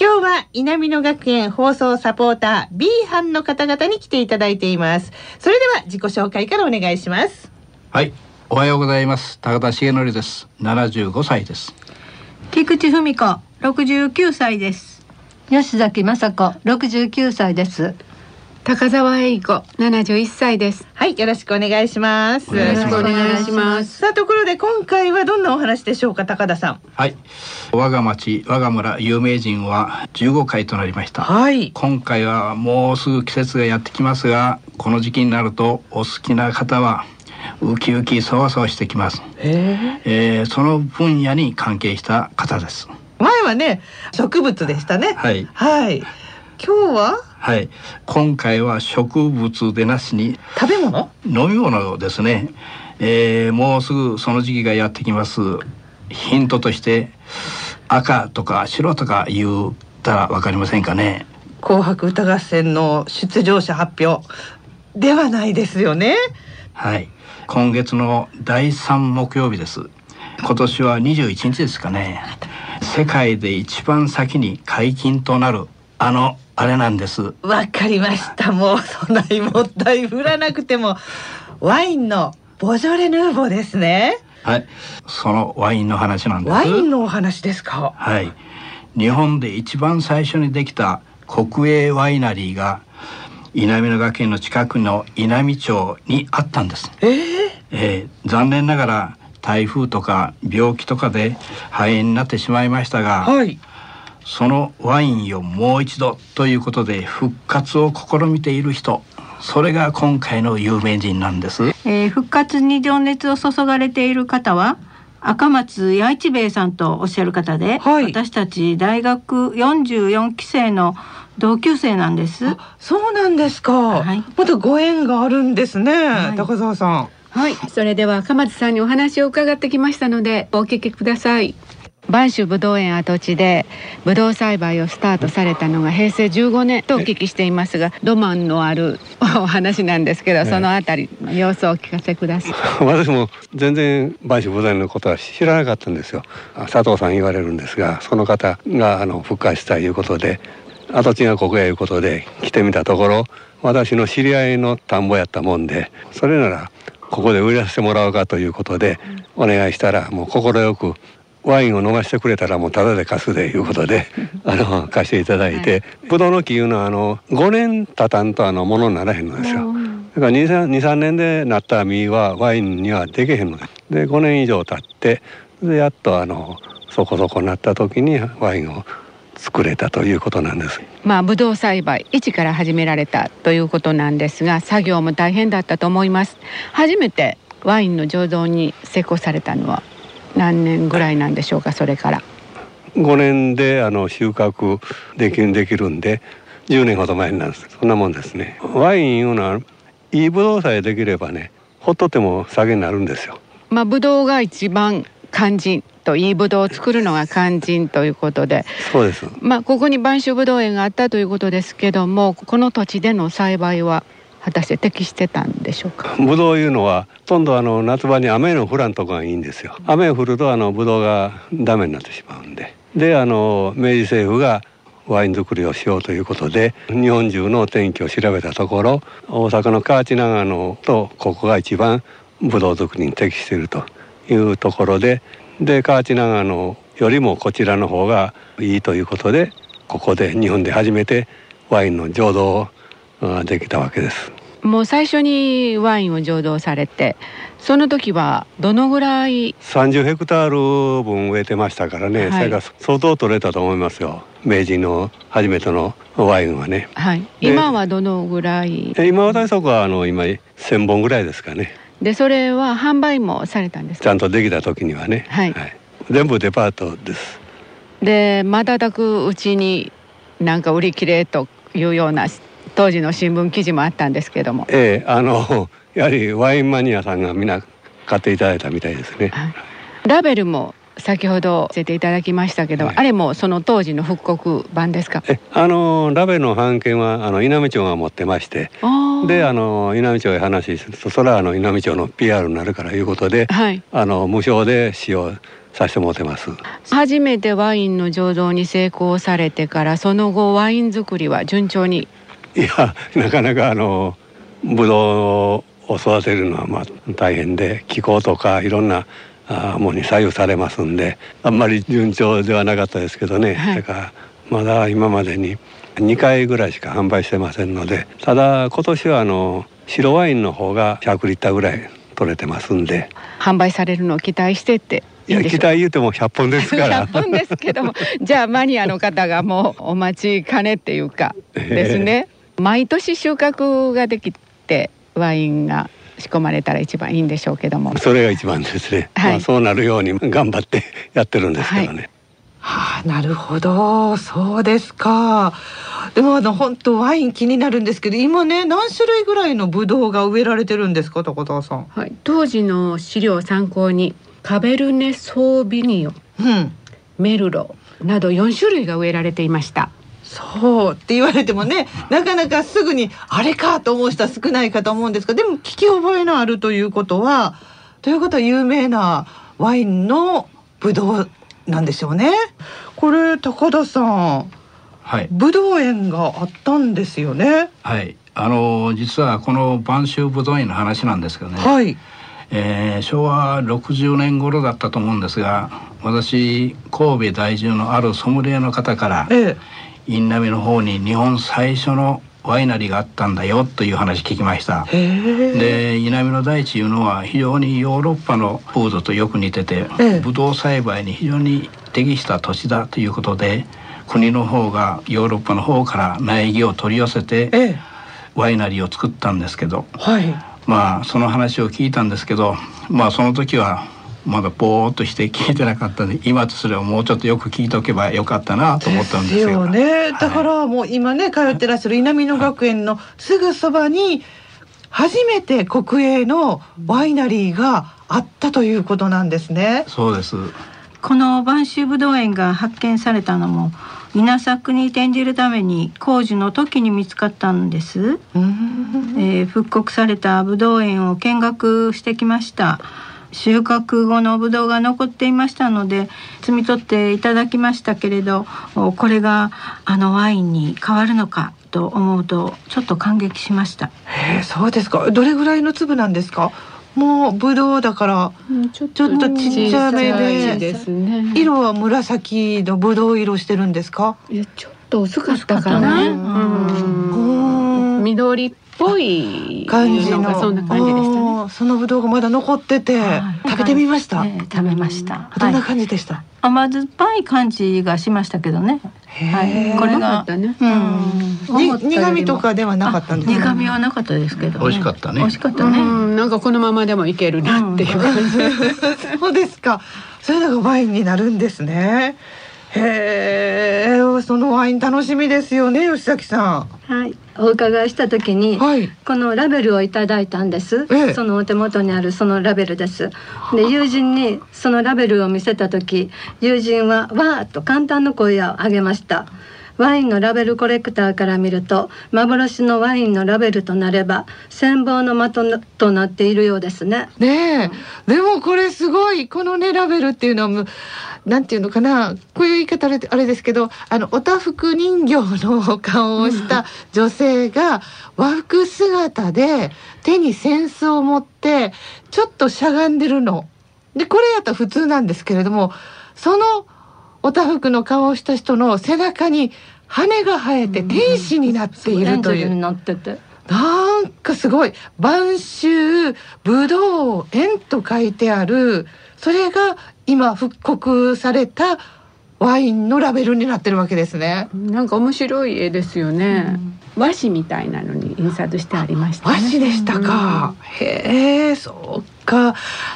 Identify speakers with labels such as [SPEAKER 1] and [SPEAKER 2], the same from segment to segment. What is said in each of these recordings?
[SPEAKER 1] 今日は南野学園放送サポーター B 班の方々に来ていただいています。それでは自己紹介からお願いします。
[SPEAKER 2] はい。おはようございます。高田重則です。75歳です。
[SPEAKER 3] 菊池文子69歳です。
[SPEAKER 4] 吉崎雅子69歳です
[SPEAKER 5] 高澤栄子71歳です。
[SPEAKER 1] はいよろしくお願いします。
[SPEAKER 5] よろしくお願いします。
[SPEAKER 1] さあところで今回はどんなお話でしょうか高田さん。
[SPEAKER 2] はい。我が町我が村有名人は15回となりました。
[SPEAKER 1] はい。
[SPEAKER 2] 今回はもうすぐ季節がやってきますがこの時期になるとお好きな方はウキウキそわそわしてきます、
[SPEAKER 1] え
[SPEAKER 2] えー、その分野に関係した方です。
[SPEAKER 1] 前はね植物でしたね。
[SPEAKER 2] はい。
[SPEAKER 1] はい。今日は？
[SPEAKER 2] はい。今回は植物でなしに
[SPEAKER 1] 食べ物？
[SPEAKER 2] 飲み物ですね、えー、もうすぐその時期がやってきます。ヒントとして赤とか白とか言ったらわかりませんかね。
[SPEAKER 1] 紅白歌合戦の出場者発表。ではないですよね。
[SPEAKER 2] はい。今月の第3木曜日です。今年は21日ですかね。世界で一番先に解禁となるあのあれなんです。
[SPEAKER 1] わかりました。もうそんなにもったい振らなくてもワインのボジョレ・ヌーボーですね。
[SPEAKER 2] はい。そのワインの話なんです。
[SPEAKER 1] ワインのお話ですか？
[SPEAKER 2] はい。日本で一番最初にできた国営ワイナリーが稲美野学園の近くの稲美町にあったんです、
[SPEAKER 1] えー、
[SPEAKER 2] えー、残念ながら台風とか病気とかで肺炎になってしまいましたが、
[SPEAKER 1] はい、
[SPEAKER 2] そのワインをもう一度ということで復活を試みている人。それが今回の有名人なんです、
[SPEAKER 3] えー、復活に情熱を注がれている方は赤松八一兵衛さんとおっしゃる方で、
[SPEAKER 1] はい、
[SPEAKER 3] 私たち大学44期生の同級生なんです。
[SPEAKER 1] そうなんですか、はい、またご縁があるんですね、はい、高澤さん。
[SPEAKER 5] はい。それでは赤松さんにお話を伺ってきましたのでお聞きください
[SPEAKER 6] 播州ぶどう園跡地でぶどう栽培をスタートされたのが平成15年とお聞きしていますがロマンのあるお話なんですけど、そのあたりの様子をお聞かせください。
[SPEAKER 7] 私も全然播州ぶどう園のことは知らなかったんですよ。佐藤さん言われるんですがその方があの復活したいうことで跡地がここやいうことで来てみたところ私の知り合いの田んぼやったもんでそれならここで売らせてもらおうかということでお願いしたらもう快くワインを飲ませてくれたらもうタダで貸すでいうことで あの貸していただいて、はい、ブドウの木いうのはあの5年経たんとあのものにならへんのですよ。だから23年でなった実はワインにはできへんのです。で5年以上経ってでやっとあのそこそこなった時にワインを作れたということなんです。
[SPEAKER 6] まあブドウ栽培一から始められたということなんですが作業も大変だったと思います。初めてワインの醸造に成功されたのは何年ぐらいなんでしょうかそれから。
[SPEAKER 7] 5年であの収穫できできるんで10年ほど前になるんです。そんなもんですね。ワインいうのはいいブドウさえできればねほっとっても酒になるんですよ。
[SPEAKER 6] まあブドウが一番肝心といいブドウを作るのが肝心ということで。
[SPEAKER 7] そうです。
[SPEAKER 6] まあここに播州ブドウ園があったということですけどもこの土地での栽培は果たして適してたんでしょうか？
[SPEAKER 7] ブドウいうのはほとんどあの夏場に雨の降らんとこがいいんですよ。雨降るとあのブドウがダメになってしまうんで。であの明治政府がワイン作りをしようということで日本中の天気を調べたところ大阪の河内長野とここが一番ブドウ作りに適しているというところでで河内長野よりもこちらの方がいいということでここで日本で初めてワインの醸造ができたわけです。
[SPEAKER 6] もう最初にワインを醸造されてその時はどのぐらい
[SPEAKER 7] 30ヘクタール分植えてましたからね、
[SPEAKER 6] はい。
[SPEAKER 7] それが相当取れたと思いますよ。明治の初めてのワインはね。
[SPEAKER 6] はい。
[SPEAKER 7] で
[SPEAKER 6] 今はどのぐらい？
[SPEAKER 7] え今私そこはあの今1,000本ぐらいですかね。
[SPEAKER 6] でそれは販売もされたんです
[SPEAKER 7] ち
[SPEAKER 6] か
[SPEAKER 7] ゃんとできた時にはね、
[SPEAKER 6] はい。
[SPEAKER 7] 全部デパートです。
[SPEAKER 6] で瞬くうちになんか売り切れというような当時の新聞記事もあったんですけども、
[SPEAKER 7] ええあの やはりワインマニアさんがみんな買っていただいたみたいですね。
[SPEAKER 6] はいラベルも先ほど教えていただきましたけど、
[SPEAKER 7] はい。
[SPEAKER 6] あれもその当時の復刻版ですか？
[SPEAKER 7] えあのラベの版権はあの稲美町が持ってましてであの稲美町へ話するとそれはあの稲美町の PR になるからいうことで
[SPEAKER 6] はい。
[SPEAKER 7] あの無償で使用させてもらってます。
[SPEAKER 6] 初めてワインの醸造に成功されてからその後ワイン作りは順調に
[SPEAKER 7] いやなかなかあのブドウを育てるのはまあ大変で気候とかいろんなあものに左右されますんであんまり順調ではなかったですけどね、
[SPEAKER 6] はい。
[SPEAKER 7] だからまだ今までに2回ぐらいしか販売してませんのでただ今年はあの白ワインの方が100リッターぐらい取れてますんで。
[SPEAKER 6] 販売されるのを期待してって
[SPEAKER 7] いや期待言うても100本ですから。
[SPEAKER 6] 100本ですけどもじゃあマニアの方がもうお待ちかねっていうかですね、毎年収穫ができてワインが仕込まれたら一番いいんでしょうけども。
[SPEAKER 7] それが一番ですね、
[SPEAKER 6] はい。
[SPEAKER 7] まあ、そうなるように頑張ってやってるんですけどね、
[SPEAKER 5] はあ、なるほど、そうですか。でもあの本当ワイン気になるんですけど、今ね何種類ぐらいのブドウが植えられてるんですか、高田さん？
[SPEAKER 1] はい、当時の資料を参考にカベルネ・ソービニオン
[SPEAKER 5] うん。
[SPEAKER 1] メルロなど4種類が植えられていました
[SPEAKER 5] そうって言われてもね、なかなかすぐにあれかと思う人は少ないかと思うんですが、でも聞き覚えのあるということは、ということは有名なワインのブドウなんでしょうね。これ高田さん、
[SPEAKER 2] はい
[SPEAKER 5] ブドウ園があったんですよね。
[SPEAKER 2] はいあの実はこの播州ぶどう園の話なんですけどね、
[SPEAKER 5] はい。
[SPEAKER 2] えー昭和60年頃だったと思うんですが私神戸在住のあるソムリエの方から
[SPEAKER 5] ええ。
[SPEAKER 2] インナミの方に日本最初のワイナリーがあったんだよという話聞きました。で稲美の大地いうのは非常にヨーロッパの風土とよく似てて、
[SPEAKER 5] ええ
[SPEAKER 2] ブドウ栽培に非常に適した土地だということで国の方がヨーロッパの方から苗木を取り寄せて
[SPEAKER 5] ええ。
[SPEAKER 2] ワイナリーを作ったんですけど
[SPEAKER 5] はい。
[SPEAKER 2] まあその話を聞いたんですけどまあその時はまだぼーっとして聞いてなかったんで今とすればもうちょっとよく聞いとけばよかったなと思ったんです
[SPEAKER 5] です
[SPEAKER 2] よ。
[SPEAKER 5] よね。だか
[SPEAKER 2] はい
[SPEAKER 5] らもう今ね通ってらっしゃる稲美野学園のすぐそばに初めて国営のワイナリーがあったということなんですね。
[SPEAKER 2] そうです。
[SPEAKER 3] この播州ぶどう園が発見されたのも稲作に転じるために工事の時に見つかったんです、えー復刻されたぶどう園を見学してきました収穫後のぶどうが残っていましたので摘み取っていただきましたけれどおこれがあのワインに変わるのかと思うとちょっと感激しました。
[SPEAKER 5] へえそうですか。どれぐらいの粒なんですか？もうブドウだから
[SPEAKER 1] ちょっ
[SPEAKER 5] とちっちゃめで。
[SPEAKER 1] ですね。
[SPEAKER 5] 色は紫のブドウ色してるんですか？
[SPEAKER 1] いやちょっと薄かったかな、
[SPEAKER 3] ね。
[SPEAKER 1] うん。
[SPEAKER 5] うん。
[SPEAKER 1] 緑っぽい
[SPEAKER 5] 感じの。
[SPEAKER 1] そんな感じでしたね
[SPEAKER 5] そのブドウがままだ残ってて、
[SPEAKER 3] はい。
[SPEAKER 5] 食べてみました？
[SPEAKER 3] えー食べました、
[SPEAKER 5] どんな
[SPEAKER 3] はい。
[SPEAKER 5] 感じでした？
[SPEAKER 3] 甘酸っぱい感じがしましたけどね。はい。これが
[SPEAKER 5] 苦味とかではなかったんですか？
[SPEAKER 3] 苦味はなかったですけど、
[SPEAKER 2] 美味しかったね。
[SPEAKER 3] 美味しかった
[SPEAKER 1] う
[SPEAKER 3] ね、
[SPEAKER 1] ん。なんかこのままでもいけるなっていう感じ、
[SPEAKER 5] そうですか。それらがワインになるんですね。へえ、そのワイン楽しみですよね、吉崎さ
[SPEAKER 8] はい、お伺いした時に、
[SPEAKER 5] ん。はい。
[SPEAKER 8] このラベルをいただいたんです、
[SPEAKER 5] ええ。
[SPEAKER 8] そのお手元にあるそのラベルです。で友人にそのラベルを見せた時友人は「わー」と簡単な声を上げましたワインのラベルコレクターから見ると幻のワインのラベルとなれば羨望の的となっているようですね。
[SPEAKER 5] ねえ、でもこれすごいこのねラベルっていうのはなんていうのかなこういう言い方あれあれですけどあのおたふく人形の顔をした女性が和服姿で手に扇子を持ってちょっとしゃがんでるの。でこれやったら普通なんですけれどもそのおたふくの顔をした人の背中に
[SPEAKER 1] 羽が生えて天使になっているという、
[SPEAKER 8] エンジェルにな
[SPEAKER 1] んかすごい晩秋ぶどう園と書いてある。それが今復刻されたワインのラベルになってるわけですね。
[SPEAKER 6] なんか面白い絵ですよね、和紙みたいなのに印刷してありましたね。
[SPEAKER 1] 和紙でしたか。へえ、そうか。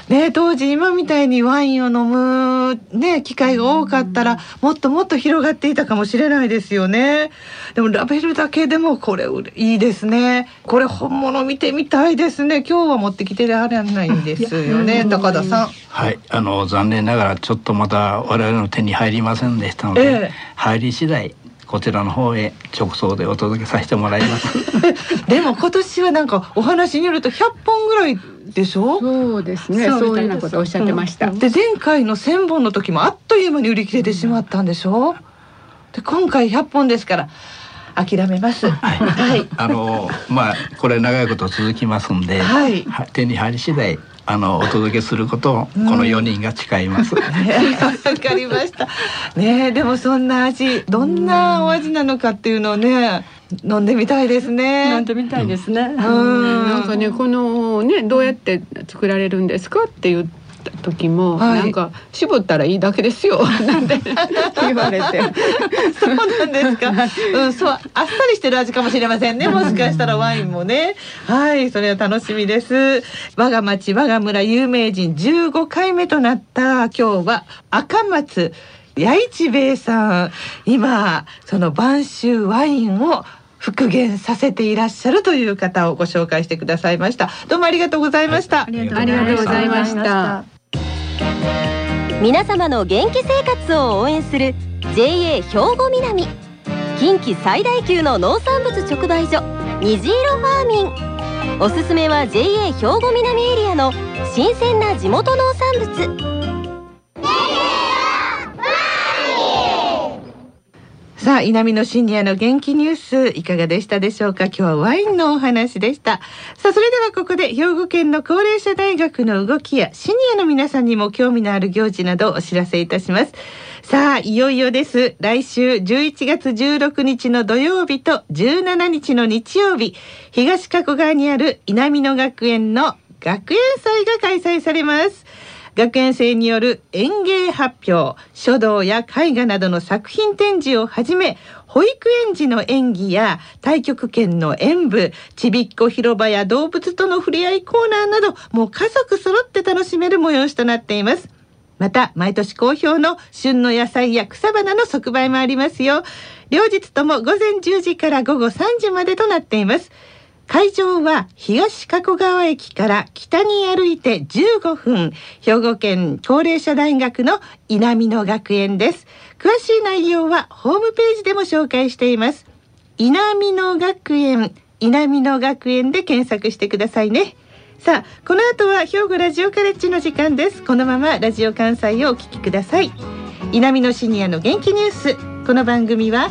[SPEAKER 1] ね、当時今みたいにワインを飲むね機会が多かったらもっともっと広がっていたかもしれないですよね。でもラベルだけでもこれいいですね。これ本物見てみたいですね。今日は持ってきてられないんですよね、高田さん。
[SPEAKER 2] はい、あの残念ながらちょっとまだ我々の手に入りませんでしたので、
[SPEAKER 1] ええ
[SPEAKER 2] 入り次第こちらの方へ直送でお届けさせてもらいます。
[SPEAKER 1] でも今年はなんかお話によると100本ぐらいでしょ？
[SPEAKER 6] そうですね。そういうようなことをおっしゃってました、
[SPEAKER 1] で前回の1,000本の時もあっという間に売り切れてしまったんでしょ？で今回100本ですから諦めます。はい。
[SPEAKER 2] あのまあこれ長いこと続きますんで、
[SPEAKER 1] はい。
[SPEAKER 2] 手に入り次第あのお届けすることをこの4人が誓います。
[SPEAKER 1] ねわかりました。ねえでもそんな味どんなお味なのかっていうのをね飲んでみたいですね。
[SPEAKER 8] 飲んでみたいですね。
[SPEAKER 1] うん
[SPEAKER 6] なんかねこのねどうやって作られるんですかって言った時も、
[SPEAKER 1] はい
[SPEAKER 6] なんか絞ったらいいだけですよ なんて言われて
[SPEAKER 1] そうなんですか。うん、そう、あっさりしてる味かもしれませんね。もしかしたらワインもね。はい、それは楽しみです。我が町、我が村有名人15回目となった今日は赤松八一兵衛さん。今、その晩秋ワインを復元させていらっしゃるという方をご紹介してくださいました。どうもありがとうございました。
[SPEAKER 8] ありが
[SPEAKER 6] ありがとうございました。
[SPEAKER 9] 皆様の元気生活を応援する JA 兵庫南。近畿最大級の農産物直売所虹色ファーミン。おすすめは JA 兵庫南エリアの新鮮な地元農産物。
[SPEAKER 1] さあ、稲美のシニアの元気ニュース、いかがでしたでしょうか？今日はワインのお話でした。さあ、それではここで兵庫県の高齢者大学の動きやシニアの皆さんにも興味のある行事などをお知らせいたします。さあ、いよいよです。来週11月16日の土曜日と17日の日曜日、東加古川にある稲美野学園の学園祭が開催されます。学園生による演芸発表、書道や絵画などの作品展示をはじめ、保育園児の演技や太極拳の演舞、ちびっこ広場や動物との触れ合いコーナーなど、もう家族揃って楽しめる催しとなっています。また、毎年好評の旬の野菜や草花の即売もありますよ。両日とも午前10時から午後3時までとなっています。会場は東加古川駅から北に歩いて15分、兵庫県高齢者大学の稲美野学園です。詳しい内容はホームページでも紹介しています。稲美野学園、稲美野学園で検索してくださいね。さあ、この後は兵庫ラジオカレッジの時間です。このままラジオ関西をお聞きください。稲美野シニアの元気ニュース。この番組は